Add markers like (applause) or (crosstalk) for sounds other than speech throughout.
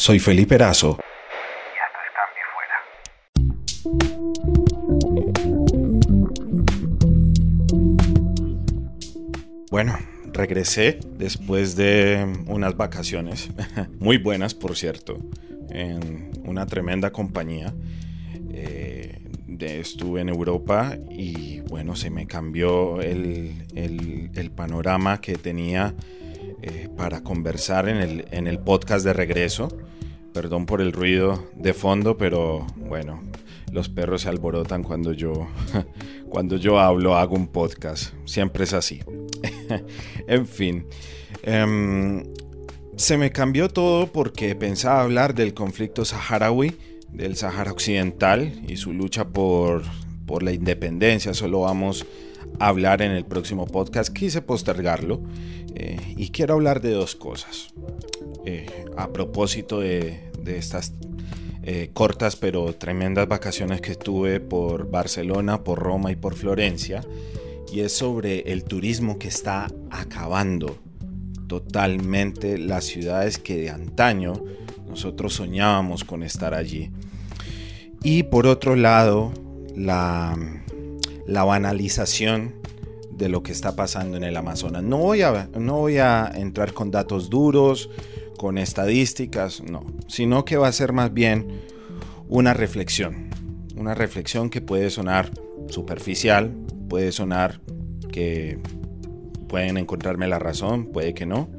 Soy Felipe Erazo. Y es Fuera. Bueno, regresé después de unas vacaciones, (laughs) muy buenas por cierto, en una tremenda compañía. Eh, estuve en Europa y bueno, se me cambió el- el panorama que tenía eh, para conversar en el, en el podcast de regreso. Perdón por el ruido de fondo, pero bueno, los perros se alborotan cuando yo, (laughs) cuando yo hablo, hago un podcast. Siempre es así. (laughs) en fin. em, se me cambió todo porque pensaba hablar del conflicto saharaui, del Sahara Occidental y su lucha por, por la independencia. Solo vamos a hablar en el próximo podcast. Quise postergarlo eh, y quiero hablar de dos cosas. Eh, a propósito de, estas eh, cortas pero tremendas vacaciones que tuve por Barcelona, por Roma y por Florencia. Y es sobre el turismo que está acabando totalmente las ciudades que de antaño nosotros soñábamos con estar allí. Y por otro lado, la, la banalización de lo que está pasando en el Amazonas. No voy, a, no voy a entrar con datos duros, con estadísticas, no, sino que va a ser más bien una reflexión. Una reflexión que puede sonar superficial, puede sonar que pueden encontrarme la razón, puede que no,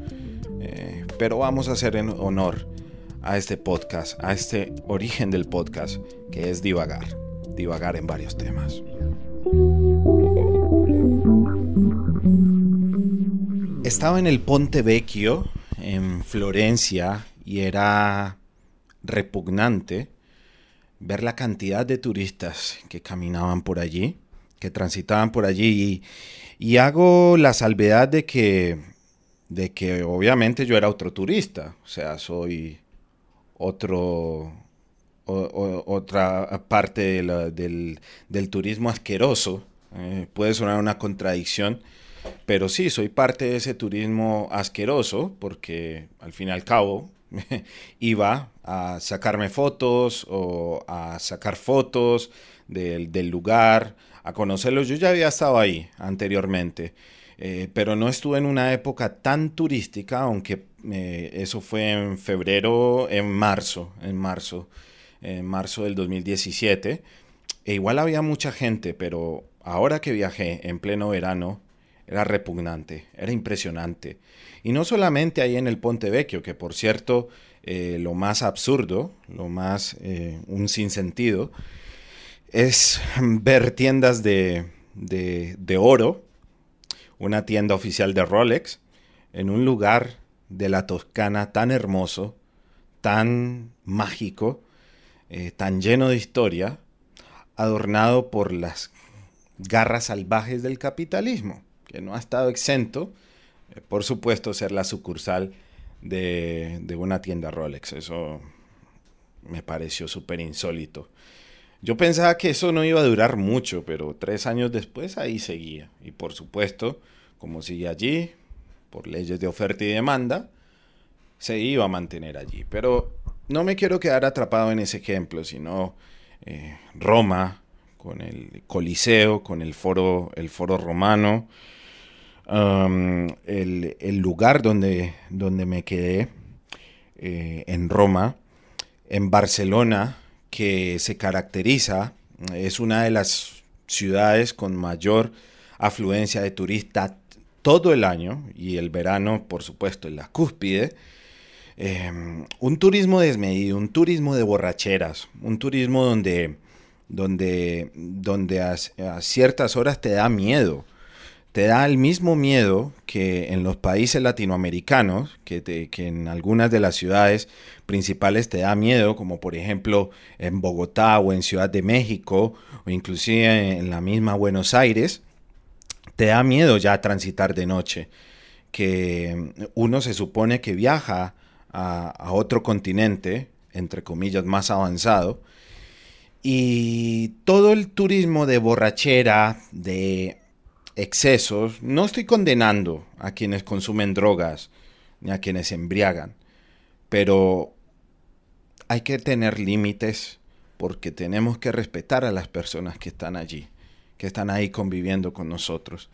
eh, pero vamos a hacer en honor a este podcast, a este origen del podcast, que es divagar, divagar en varios temas. Estaba en el Ponte Vecchio, en Florencia, y era repugnante ver la cantidad de turistas que caminaban por allí, que transitaban por allí, y, hago la salvedad de que, de que obviamente yo era otro turista, o sea, soy otro, otra parte del, del turismo asqueroso. Eh, puede sonar una contradicción, pero sí, soy parte de ese turismo asqueroso porque al fin y al cabo (laughs) iba a sacarme fotos o a sacar fotos del, del lugar, a conocerlos. Yo ya había estado ahí anteriormente, eh, pero no estuve en una época tan turística, aunque eh, eso fue en febrero, en marzo, en marzo, en marzo del 2017. E igual había mucha gente, pero ahora que viajé en pleno verano, era repugnante, era impresionante. Y no solamente ahí en el Ponte Vecchio, que por cierto, eh, lo más absurdo, lo más eh, un sinsentido, es (laughs) ver tiendas de, de, oro, una tienda oficial de Rolex, en un lugar de la Toscana tan hermoso, tan mágico, eh, tan lleno de historia, adornado por las garras salvajes del capitalismo, que no ha estado exento, eh, por supuesto, ser la sucursal de, de una tienda Rolex. Eso me pareció súper insólito. Yo pensaba que eso no iba a durar mucho, pero tres años después ahí seguía. Y por supuesto, como sigue allí, por leyes de oferta y demanda, se iba a mantener allí. Pero no me quiero quedar atrapado en ese ejemplo, sino eh, Roma, con el Coliseo, con el foro, el foro romano, el, el, lugar donde, donde me quedé eh, en Roma, en Barcelona, que se caracteriza, es una de las ciudades con mayor afluencia de turistas todo el año y el verano, por supuesto, en la cúspide. Eh, un turismo desmedido, un turismo de borracheras, un turismo donde, donde, donde a, ciertas horas te da miedo. Te da el mismo miedo que en los países latinoamericanos, que, en algunas de las ciudades principales te da miedo, como por ejemplo en Bogotá o en Ciudad de México, o inclusive en la misma Buenos Aires, te da miedo ya transitar de noche, que uno se supone que viaja a, otro continente, entre comillas, más avanzado. Y todo el turismo de borrachera, de excesos, no estoy condenando a quienes consumen drogas ni a quienes embriagan, pero hay que tener límites porque tenemos que respetar a las personas que están allí, que están ahí conviviendo con nosotros,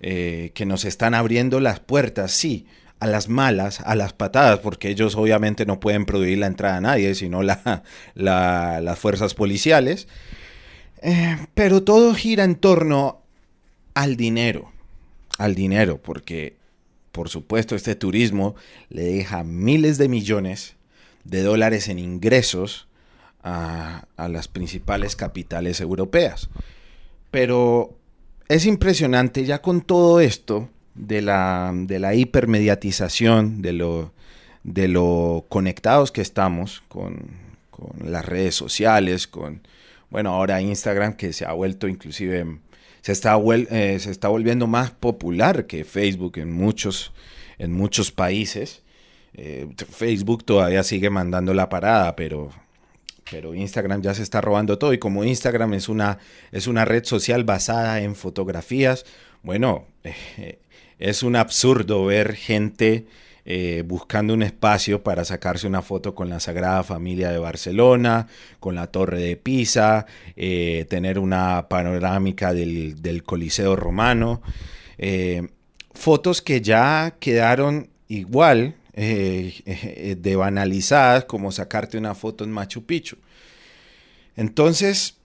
eh, que nos están abriendo las puertas, sí, a las malas, a las patadas, porque ellos obviamente no pueden prohibir la entrada a nadie, sino la, las fuerzas policiales. Eh, pero todo gira en torno al dinero, al dinero, porque por supuesto este turismo le deja miles de millones de dólares en ingresos a, las principales capitales europeas. Pero es impresionante ya con todo esto, de la, de la hipermediatización, de lo, de lo conectados que estamos con, las redes sociales, con, bueno, ahora Instagram que se ha vuelto inclusive, se está, eh, se está volviendo más popular que Facebook en muchos, en muchos países. Eh, Facebook todavía sigue mandando la parada, pero, pero Instagram ya se está robando todo y como Instagram es una, es una red social basada en fotografías, bueno, (laughs) es un absurdo ver gente eh, buscando un espacio para sacarse una foto con la Sagrada Familia de Barcelona, con la Torre de Pisa, eh, tener una panorámica del, Coliseo Romano. Eh, fotos que ya quedaron igual (laughs) de banalizadas como sacarte una foto en Machu Picchu. Entonces,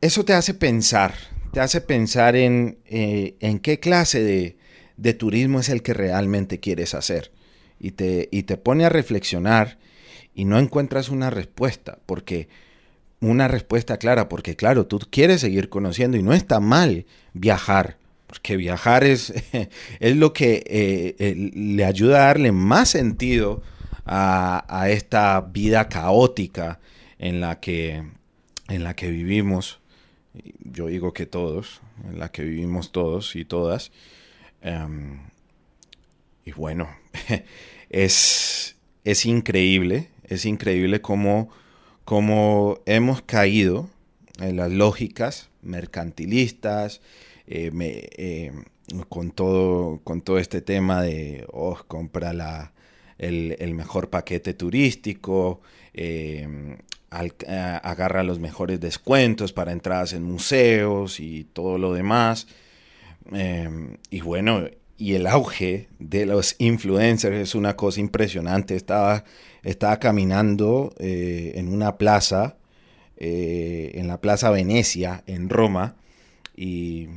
eso te hace pensar, te hace pensar en, en qué clase de, de turismo es el que realmente quieres hacer. Y te, y te pone a reflexionar y no encuentras una respuesta, porque una respuesta clara, porque claro, tú quieres seguir conociendo y no está mal viajar, porque viajar es, (laughs) es lo que eh, le ayuda a darle más sentido a, a, esta vida caótica en la que, en la que vivimos. Yo digo que todos, en la que vivimos todos y todas. Em, y bueno, (laughs) es, es increíble, es increíble cómo, cómo hemos caído en las lógicas mercantilistas, eh, eh, con, todo, con todo este tema de, oh, compra la, el, mejor paquete turístico, em, agarra los mejores descuentos para entradas en museos y todo lo demás. Em, y bueno, y el auge de los influencers es una cosa impresionante. Estaba, estaba caminando eh, en una plaza, eh, en la Plaza Venecia, en Roma, y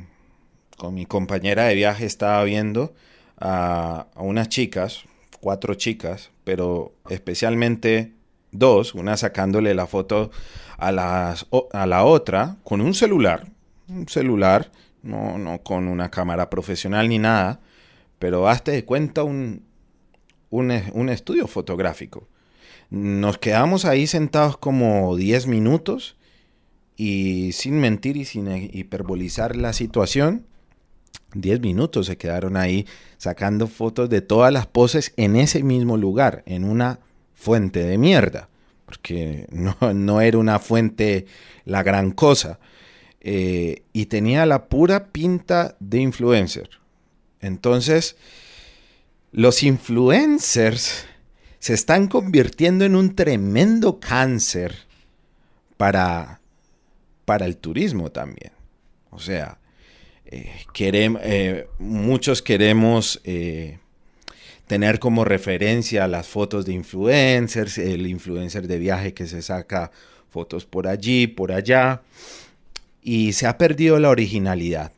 con mi compañera de viaje estaba viendo a, unas chicas, cuatro chicas, pero especialmente dos, una sacándole la foto a, las, a la otra con un celular, un celular no, no con una cámara profesional ni nada, pero hazte de cuenta un, un, estudio fotográfico. Nos quedamos ahí sentados como 10 minutos y sin mentir y sin hiperbolizar la situación, 10 minutos se quedaron ahí sacando fotos de todas las poses en ese mismo lugar, en una fuente de mierda, porque (laughs) no, no era una fuente la gran cosa. Eh, y tenía la pura pinta de influencer. Entonces, los influencers se están convirtiendo en un tremendo cáncer para, para el turismo también. O sea, eh, eh, muchos queremos tener como referencia las fotos de influencers, el influencer de viaje que se saca fotos por allí, por allá y se ha perdido la originalidad.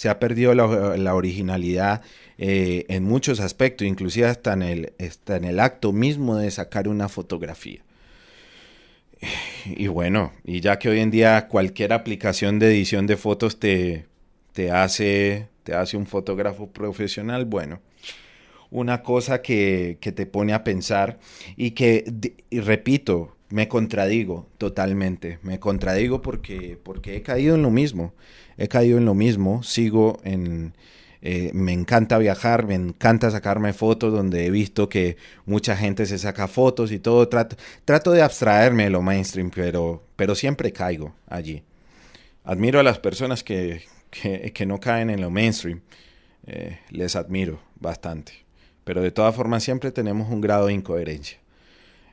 Se ha perdido la, originalidad eh, en muchos aspectos, inclusive hasta en, el, en el acto mismo de sacar una fotografía. Y bueno, y ya que hoy en día cualquier aplicación de edición de fotos te, te, hace, te hace un fotógrafo profesional, bueno, una cosa que, que te pone a pensar y que, y repito, me contradigo totalmente, me contradigo porque, porque he caído en lo mismo, he caído en lo mismo, sigo en... Eh, me encanta viajar, me encanta sacarme fotos donde he visto que mucha gente se saca fotos y todo. Trato, trato de abstraerme de lo mainstream, pero, pero siempre caigo allí. Admiro a las personas que, que, no caen en lo mainstream. Eh, les admiro bastante. Pero de todas formas siempre tenemos un grado de incoherencia.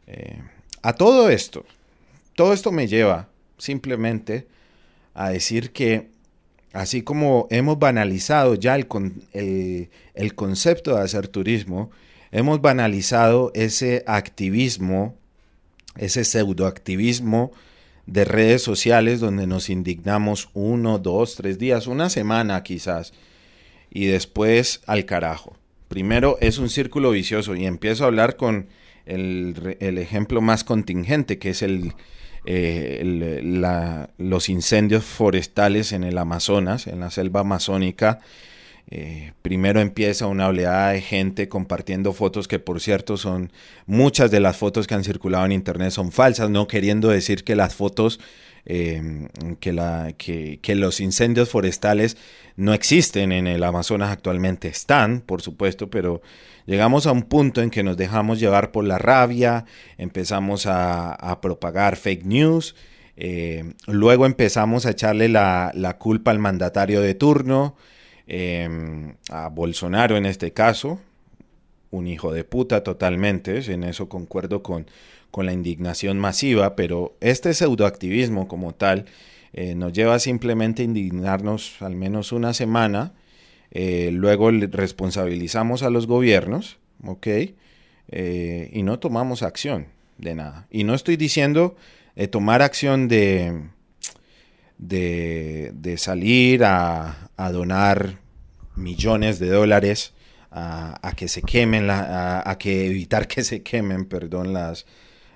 Eh, a todo esto, todo esto me lleva simplemente a decir que así como hemos banalizado ya el, el, concepto de hacer turismo, hemos banalizado ese activismo, ese pseudoactivismo de redes sociales donde nos indignamos uno, dos, tres días, una semana quizás, y después al carajo. Primero es un círculo vicioso y empiezo a hablar con el, el ejemplo más contingente, que es el, eh, los incendios forestales en el Amazonas, en la selva amazónica. Eh, primero empieza una oleada de gente compartiendo fotos que por cierto son muchas de las fotos que han circulado en internet son falsas, no queriendo decir que las fotos eh, que, la, que, que, los incendios forestales no existen en el Amazonas actualmente. Están, por supuesto, pero llegamos a un punto en que nos dejamos llevar por la rabia, empezamos a, propagar fake news, eh, luego empezamos a echarle la, culpa al mandatario de turno, em, a Bolsonaro en este caso, un hijo de puta totalmente, en eso concuerdo con, la indignación masiva, pero este pseudoactivismo como tal eh, nos lleva simplemente a indignarnos al menos una semana eh, luego responsabilizamos a los gobiernos, ¿ok? Eh, y no tomamos acción de nada. Y no estoy diciendo eh, tomar acción de, de, salir a, donar millones de dólares a, que se quemen, a, que evitar que se quemen, perdón, las,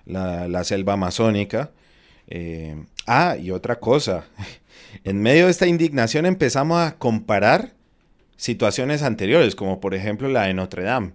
la, la selva amazónica. ah, y otra cosa, (laughs) en medio de esta indignación empezamos a comparar situaciones anteriores, como por ejemplo la de Notre Dame,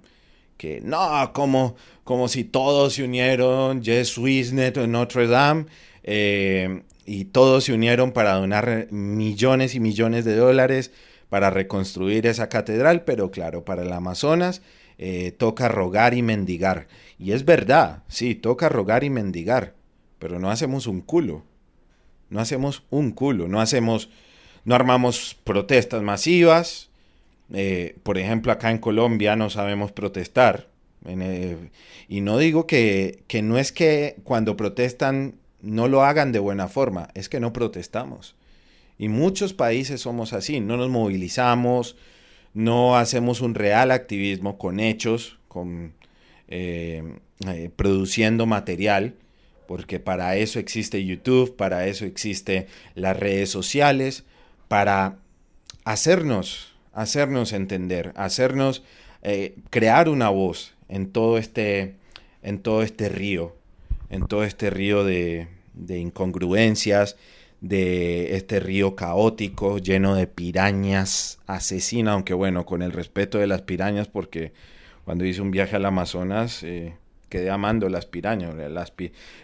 que no, como, como si todos se unieron, Jess Wisnet en Notre Dame, eh, y todos se unieron para donar millones y millones de dólares para reconstruir esa catedral, pero claro, para el Amazonas eh, toca rogar y mendigar. Y es verdad, sí, toca rogar y mendigar, pero no hacemos un culo. No hacemos un culo, no hacemos, no armamos protestas masivas, eh, por ejemplo, acá en Colombia no sabemos protestar. Eh, y no digo que, que no es que cuando protestan no lo hagan de buena forma, es que no protestamos. Y muchos países somos así, no nos movilizamos, no hacemos un real activismo con hechos, con eh, produciendo material, porque para eso existe YouTube, para eso existe las redes sociales, para hacernos hacernos entender, hacernos eh, crear una voz en todo este, en todo este río, en todo este río de, incongruencias, de este río caótico, lleno de pirañas asesinas, aunque bueno, con el respeto de las pirañas, porque cuando hice un viaje al Amazonas eh, quedé amando las pirañas. Las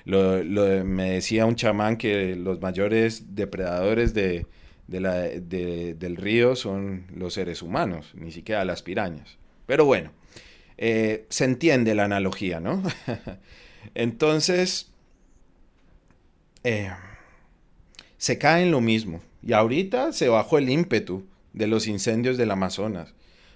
me decía un chamán que los mayores depredadores de, del río son los seres humanos, ni siquiera las pirañas. Pero bueno, eh, se entiende la analogía, ¿no? (laughs) Entonces, eh, se cae en lo mismo. Y ahorita se bajó el ímpetu de los incendios del Amazonas.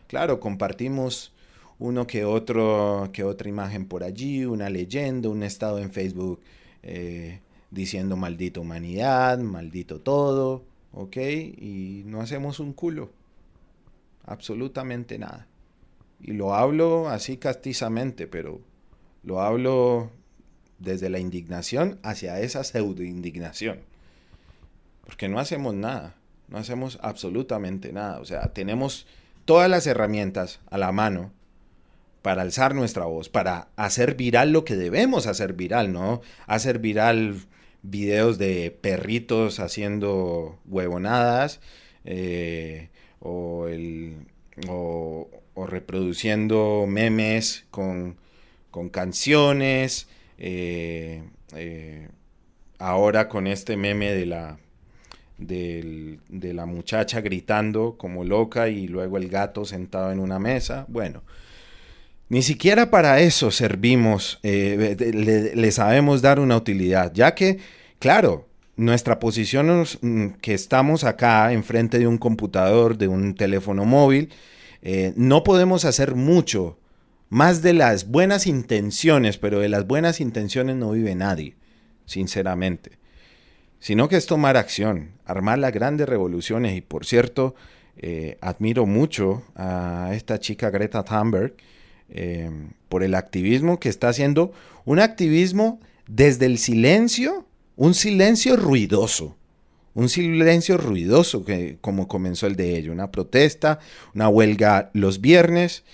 Claro, compartimos uno que otro, que otra imagen por allí, una leyenda, un estado en Facebook eh, diciendo maldito humanidad, maldito todo. ¿Ok? Y no hacemos un culo, absolutamente nada. Y lo hablo así castizamente, pero lo hablo desde la indignación hacia esa pseudo indignación. Porque no hacemos nada, no hacemos absolutamente nada. O sea, tenemos todas las herramientas a la mano para alzar nuestra voz, para hacer viral lo que debemos hacer viral, ¿no? Hacer viral videos de perritos haciendo huevonadas eh, o, reproduciendo memes con, canciones. Eh, eh, ahora con este meme de la, de la muchacha gritando como loca y luego el gato sentado en una mesa. Bueno, ni siquiera para eso servimos, eh, le, sabemos dar una utilidad, ya que, claro, nuestra posición mm, que estamos acá enfrente de un computador, de un teléfono móvil, eh, no podemos hacer mucho más de las buenas intenciones, pero de las buenas intenciones no vive nadie, sinceramente. Sino que es tomar acción, armar las grandes revoluciones. Y por cierto, eh, admiro mucho a esta chica Greta Thunberg eh, por el activismo que está haciendo, un activismo desde el silencio, un silencio ruidoso un silencio ruidoso que como comenzó el de ello, una protesta, una huelga los viernes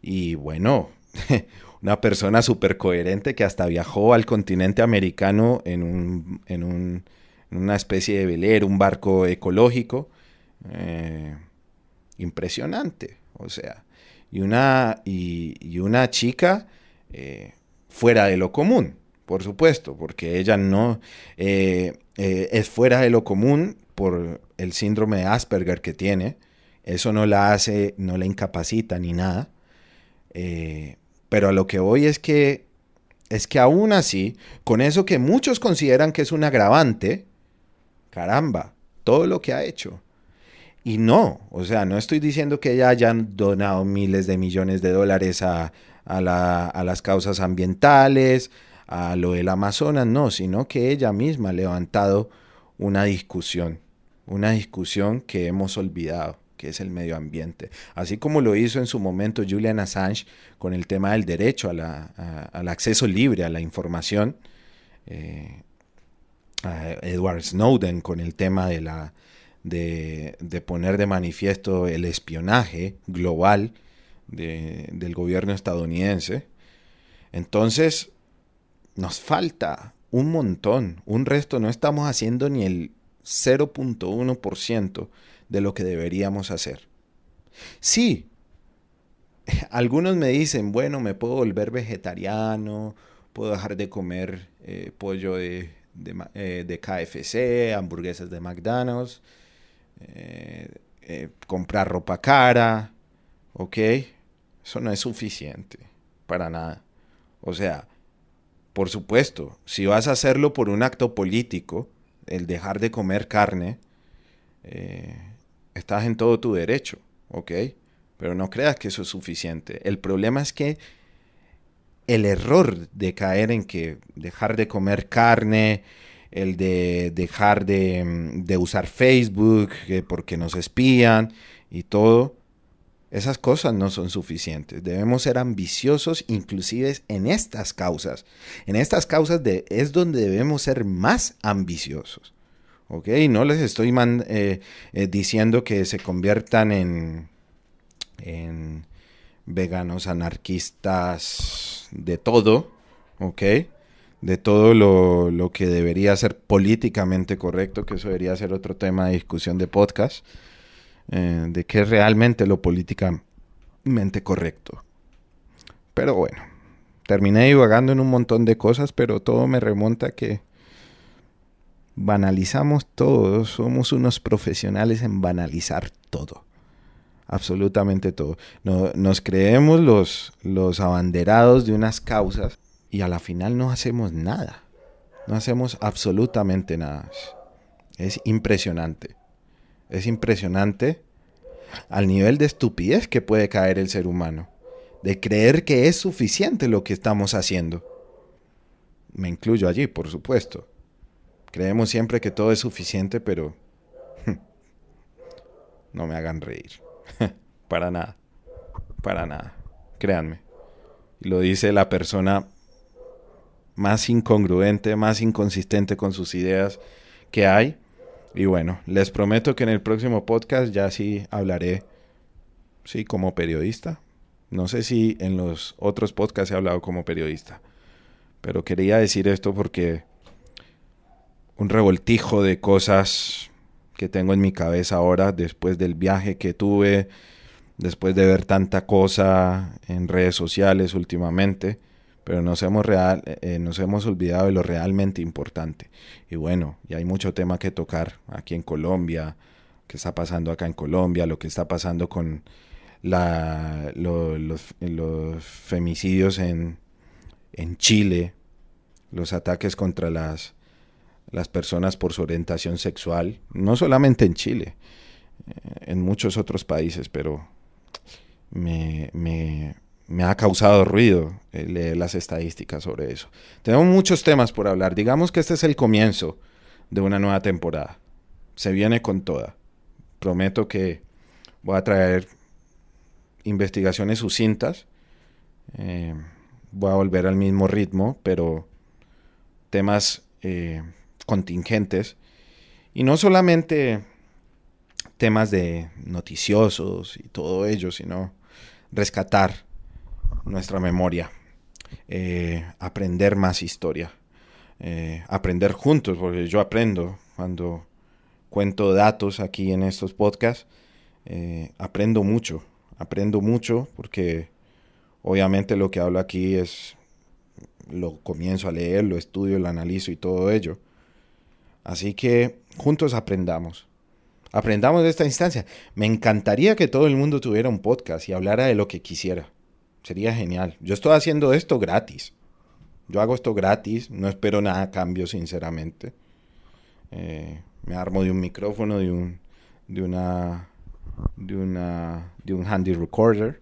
y bueno, (laughs) una persona súper coherente que hasta viajó al continente americano en, un, en, un, una especie de velero, un barco ecológico. Eh, impresionante, o sea, y una, y, una chica eh, fuera de lo común, por supuesto, porque ella no... Eh, eh, es fuera de lo común por el síndrome de Asperger que tiene. Eso no la hace, no la incapacita ni nada. Eh, pero a lo que voy es que es que aún así, con eso que muchos consideran que es un agravante, caramba, todo lo que ha hecho. Y no, o sea, no estoy diciendo que ella haya donado miles de millones de dólares a, a las causas ambientales, a lo del Amazonas, no, sino que ella misma ha levantado una discusión, una discusión que hemos olvidado que es el medio ambiente. Así como lo hizo en su momento Julian Assange con el tema del derecho al acceso libre a la información, eh, Edward Snowden con el tema de, la, de, poner de manifiesto el espionaje global del gobierno estadounidense. Entonces, nos falta un montón, un resto, no estamos haciendo ni el 0.1% de lo que deberíamos hacer. Sí, (laughs) algunos me dicen, bueno, me puedo volver vegetariano, puedo dejar de comer eh, pollo de, eh, de, KFC, hamburguesas de McDonald's, eh, comprar ropa cara, ¿ok? Eso no es suficiente, para nada. O sea, por supuesto, si vas a hacerlo por un acto político, el dejar de comer carne, eh, estás en todo tu derecho, ¿ok? Pero no creas que eso es suficiente. El problema es que el error de caer en que dejar de comer carne, el de dejar de, de usar Facebook porque nos espían y todo, esas cosas no son suficientes. Debemos ser ambiciosos inclusive en estas causas. En estas causas de, es donde debemos ser más ambiciosos. ¿Ok? No les estoy eh, eh, diciendo que se conviertan en, en veganos, anarquistas, de todo. ¿Ok? De todo lo, lo que debería ser políticamente correcto, que eso debería ser otro tema de discusión de podcast. Eh, de qué es realmente lo políticamente correcto. Pero bueno, terminé divagando en un montón de cosas, pero todo me remonta a que banalizamos todo, somos unos profesionales en banalizar todo, absolutamente todo. nos creemos los, los abanderados de unas causas y a la final no hacemos nada, no hacemos absolutamente nada. Es impresionante. Es impresionante al nivel de estupidez que puede caer el ser humano, de creer que es suficiente lo que estamos haciendo. Me incluyo allí, por supuesto. Creemos siempre que todo es suficiente, pero (laughs) no me hagan reír. (laughs) para nada. Para nada. Créanme. Lo dice la persona más incongruente, más inconsistente con sus ideas que hay y bueno, les prometo que en el próximo podcast ya sí hablaré, sí, como periodista. No sé si en los otros podcasts he hablado como periodista, pero quería decir esto porque un revoltijo de cosas que tengo en mi cabeza ahora después del viaje que tuve, después de ver tanta cosa en redes sociales últimamente pero nos hemos, real, eh, hemos olvidado de lo realmente importante. Y bueno, y hay mucho tema que tocar aquí en Colombia, qué está pasando acá en Colombia, lo que está pasando con la, los, femicidios en, en Chile, los ataques contra las, las personas por su orientación sexual, no solamente en Chile, eh, en muchos otros países, pero me, me ha causado ruido eh, leer las estadísticas sobre eso. Tenemos muchos temas por hablar. Digamos que este es el comienzo de una nueva temporada. Se viene con toda. Prometo que voy a traer investigaciones sucintas. Eh, voy a volver al mismo ritmo, pero temas eh, contingentes. Y no solamente temas de noticiosos y todo ello, sino rescatar nuestra memoria, eh, aprender más historia, eh, aprender juntos, porque yo aprendo cuando cuento datos aquí en estos podcasts, eh, aprendo mucho, aprendo mucho porque obviamente lo que hablo aquí es, lo comienzo a leer, lo estudio, lo analizo y todo ello. Así que juntos aprendamos. Aprendamos de esta instancia. Me encantaría que todo el mundo tuviera un podcast y hablara de lo que quisiera. Sería genial. Yo estoy haciendo esto gratis. Yo hago esto gratis, no espero nada a cambio, sinceramente. Eh, me armo de un micrófono, de un, de una, de una, de un handy recorder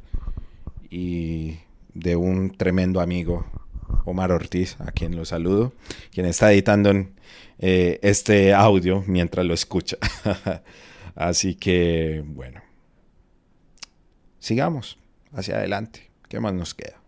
y de un tremendo amigo, Omar Ortiz, a quien lo saludo, quien está editando eh, este audio mientras lo escucha. (laughs) Así que, bueno, sigamos hacia adelante. ¿Qué más nos queda?